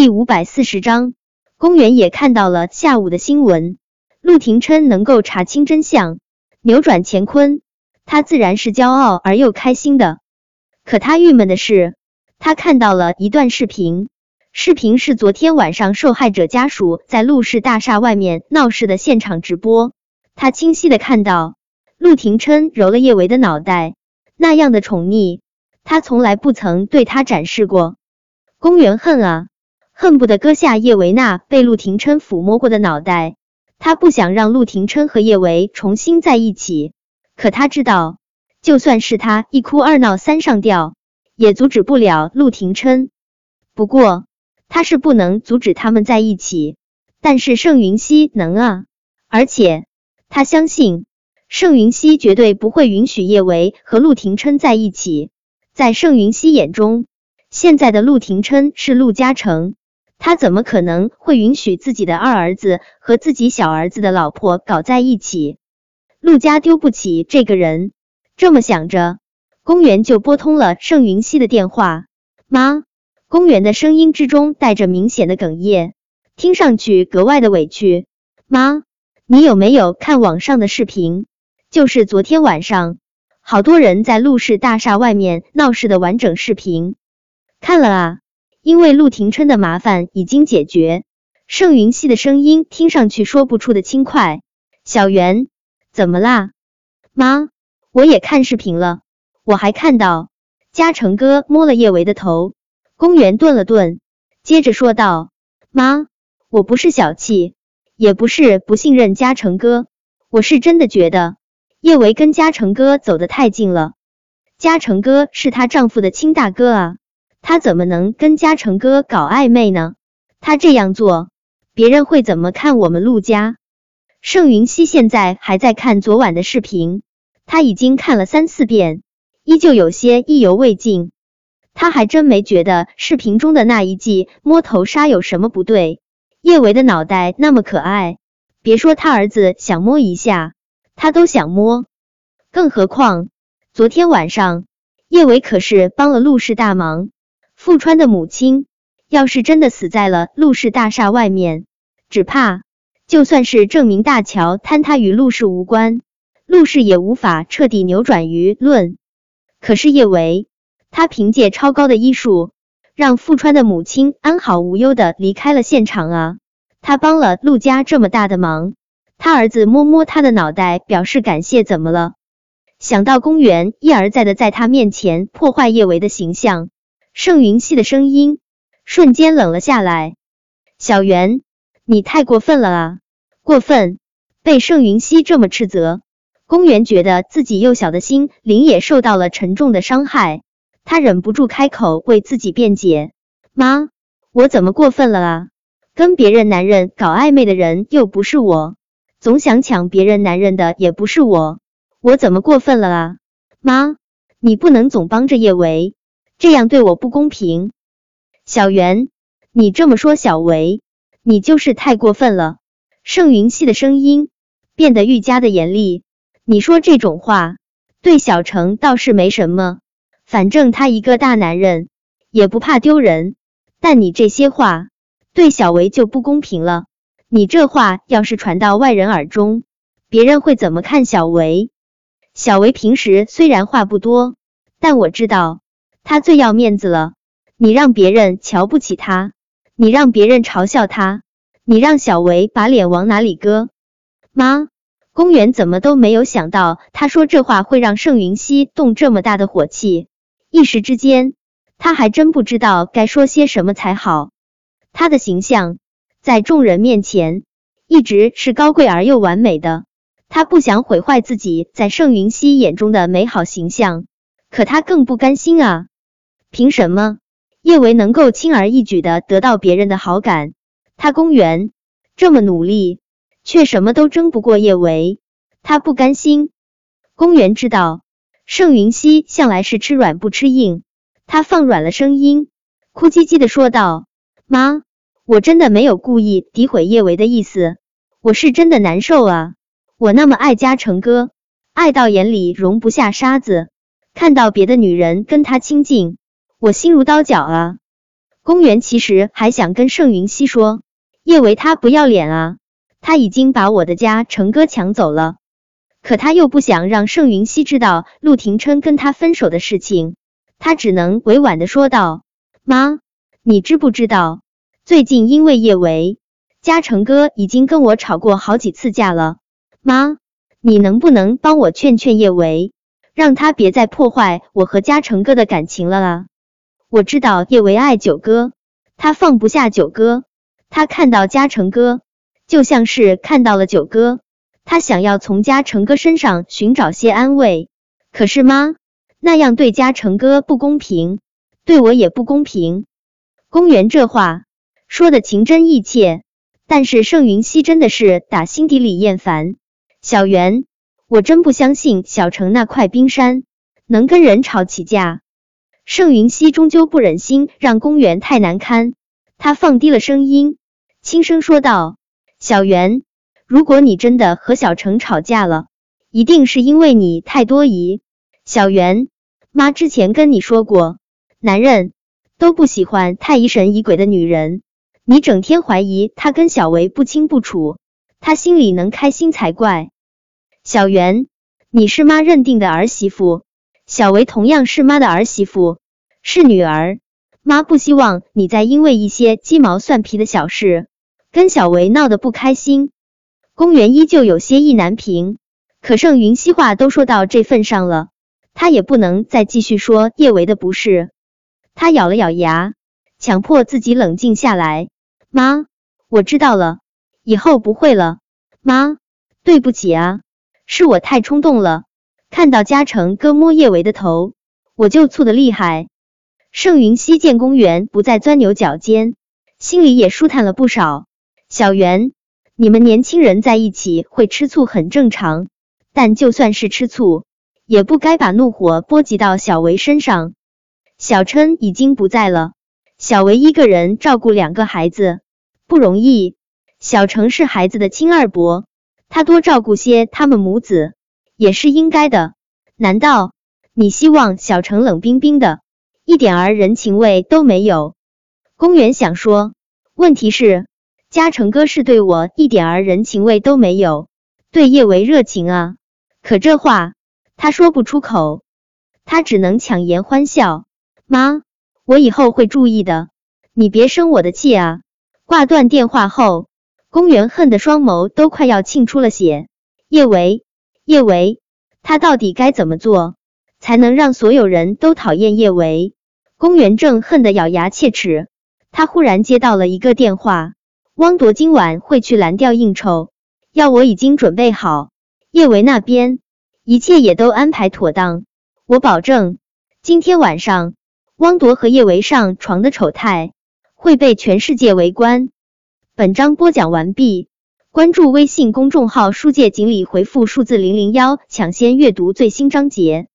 第五百四十章，公园也看到了下午的新闻，陆廷琛能够查清真相，扭转乾坤，他自然是骄傲而又开心的。可他郁闷的是，他看到了一段视频，视频是昨天晚上受害者家属在陆氏大厦外面闹事的现场直播。他清晰的看到陆廷琛揉了叶维的脑袋，那样的宠溺，他从来不曾对他展示过。公园恨啊，恨不得割下叶维娜被陆廷琛抚摸过的脑袋。他不想让陆廷琛和叶维重新在一起，可他知道。就算是他一哭二闹三上吊，也阻止不了陆廷琛。不过他是不能阻止他们在一起，但是盛云熙能啊！而且他相信盛云熙绝对不会允许叶维和陆廷琛在一起。在盛云熙眼中，现在的陆廷琛是陆嘉诚，他怎么可能会允许自己的二儿子和自己小儿子的老婆搞在一起？陆家丢不起这个人。这么想着，公园就拨通了盛云熙的电话。妈，公园的声音之中带着明显的哽咽，听上去格外的委屈。妈，你有没有看网上的视频？就是昨天晚上，好多人在陆氏大厦外面闹事的完整视频。看了啊，因为陆廷琛的麻烦已经解决。盛云熙的声音听上去说不出的轻快。小袁，怎么啦？妈。我也看视频了，我还看到嘉诚哥摸了叶维的头。公园顿了顿，接着说道：“妈，我不是小气，也不是不信任嘉诚哥，我是真的觉得叶维跟嘉诚哥走得太近了。嘉诚哥是她丈夫的亲大哥啊，他怎么能跟嘉诚哥搞暧昧呢？他这样做，别人会怎么看我们陆家？”盛云熙现在还在看昨晚的视频。他已经看了三四遍，依旧有些意犹未尽。他还真没觉得视频中的那一记摸头杀有什么不对。叶维的脑袋那么可爱，别说他儿子想摸一下，他都想摸。更何况昨天晚上，叶维可是帮了陆氏大忙。富川的母亲要是真的死在了陆氏大厦外面，只怕就算是证明大桥坍塌与陆氏无关。陆氏也无法彻底扭转舆论，可是叶维，他凭借超高的医术，让富川的母亲安好无忧的离开了现场啊！他帮了陆家这么大的忙，他儿子摸摸他的脑袋表示感谢，怎么了？想到公园一而再的在他面前破坏叶维的形象，盛云熙的声音瞬间冷了下来：“小袁，你太过分了啊！过分！”被盛云熙这么斥责。公园觉得自己幼小的心灵也受到了沉重的伤害，他忍不住开口为自己辩解：“妈，我怎么过分了啊？跟别人男人搞暧昧的人又不是我，总想抢别人男人的也不是我，我怎么过分了啊？妈，你不能总帮着叶维，这样对我不公平。小袁，你这么说小维，你就是太过分了。”盛云熙的声音变得愈加的严厉。你说这种话对小程倒是没什么，反正他一个大男人也不怕丢人。但你这些话对小维就不公平了。你这话要是传到外人耳中，别人会怎么看小维？小维平时虽然话不多，但我知道他最要面子了。你让别人瞧不起他，你让别人嘲笑他，你让小维把脸往哪里搁？妈。公园怎么都没有想到，他说这话会让盛云熙动这么大的火气。一时之间，他还真不知道该说些什么才好。他的形象在众人面前一直是高贵而又完美的，他不想毁坏自己在盛云熙眼中的美好形象。可他更不甘心啊！凭什么叶维能够轻而易举的得到别人的好感？他公园这么努力。却什么都争不过叶维，他不甘心。公园知道盛云熙向来是吃软不吃硬，他放软了声音，哭唧唧的说道：“妈，我真的没有故意诋毁叶维的意思，我是真的难受啊！我那么爱嘉诚哥，爱到眼里容不下沙子，看到别的女人跟他亲近，我心如刀绞啊！”公园其实还想跟盛云熙说，叶维他不要脸啊，他已经把我的家成哥抢走了。可他又不想让盛云熙知道陆廷琛跟他分手的事情，他只能委婉的说道：“妈，你知不知道，最近因为叶维，嘉诚哥已经跟我吵过好几次架了。妈，你能不能帮我劝劝叶维，让他别再破坏我和嘉诚哥的感情了啊？我知道叶维爱九哥，他放不下九哥，他看到嘉诚哥，就像是看到了九哥。”他想要从嘉诚哥身上寻找些安慰，可是妈，那样对嘉诚哥不公平，对我也不公平。公园这话说的情真意切，但是盛云熙真的是打心底里厌烦。小袁，我真不相信小城那块冰山能跟人吵起架。盛云熙终究不忍心让公园太难堪，他放低了声音，轻声说道：“小袁。”如果你真的和小程吵架了，一定是因为你太多疑。小袁，妈之前跟你说过，男人都不喜欢太疑神疑鬼的女人。你整天怀疑他跟小维不清不楚，他心里能开心才怪。小袁，你是妈认定的儿媳妇，小维同样是妈的儿媳妇，是女儿。妈不希望你再因为一些鸡毛蒜皮的小事跟小维闹得不开心。公园依旧有些意难平，可盛云熙话都说到这份上了，他也不能再继续说叶维的不是。他咬了咬牙，强迫自己冷静下来。妈，我知道了，以后不会了。妈，对不起啊，是我太冲动了。看到嘉诚哥摸叶维的头，我就醋的厉害。盛云熙见公园不再钻牛角尖，心里也舒坦了不少。小袁。你们年轻人在一起会吃醋很正常，但就算是吃醋，也不该把怒火波及到小维身上。小琛已经不在了，小维一个人照顾两个孩子不容易。小程是孩子的亲二伯，他多照顾些他们母子也是应该的。难道你希望小程冷冰冰的，一点儿人情味都没有？公园想说，问题是。嘉诚哥是对我一点儿人情味都没有，对叶维热情啊，可这话他说不出口，他只能强颜欢笑。妈，我以后会注意的，你别生我的气啊！挂断电话后，公园恨得双眸都快要沁出了血。叶维，叶维，他到底该怎么做才能让所有人都讨厌叶维？公园正恨得咬牙切齿，他忽然接到了一个电话。汪铎今晚会去蓝调应酬，药我已经准备好，叶维那边。一切也都安排妥当，我保证。今天晚上。汪铎和叶维上床的丑态。会被全世界围观。本章播讲完毕，关注微信公众号“书界锦鲤”，回复数字零零幺，抢先阅读最新章节。